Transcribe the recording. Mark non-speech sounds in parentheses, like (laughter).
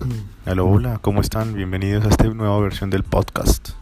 Mm. Hola, hola, ¿cómo están? Bienvenidos a esta nueva versión del podcast. (laughs)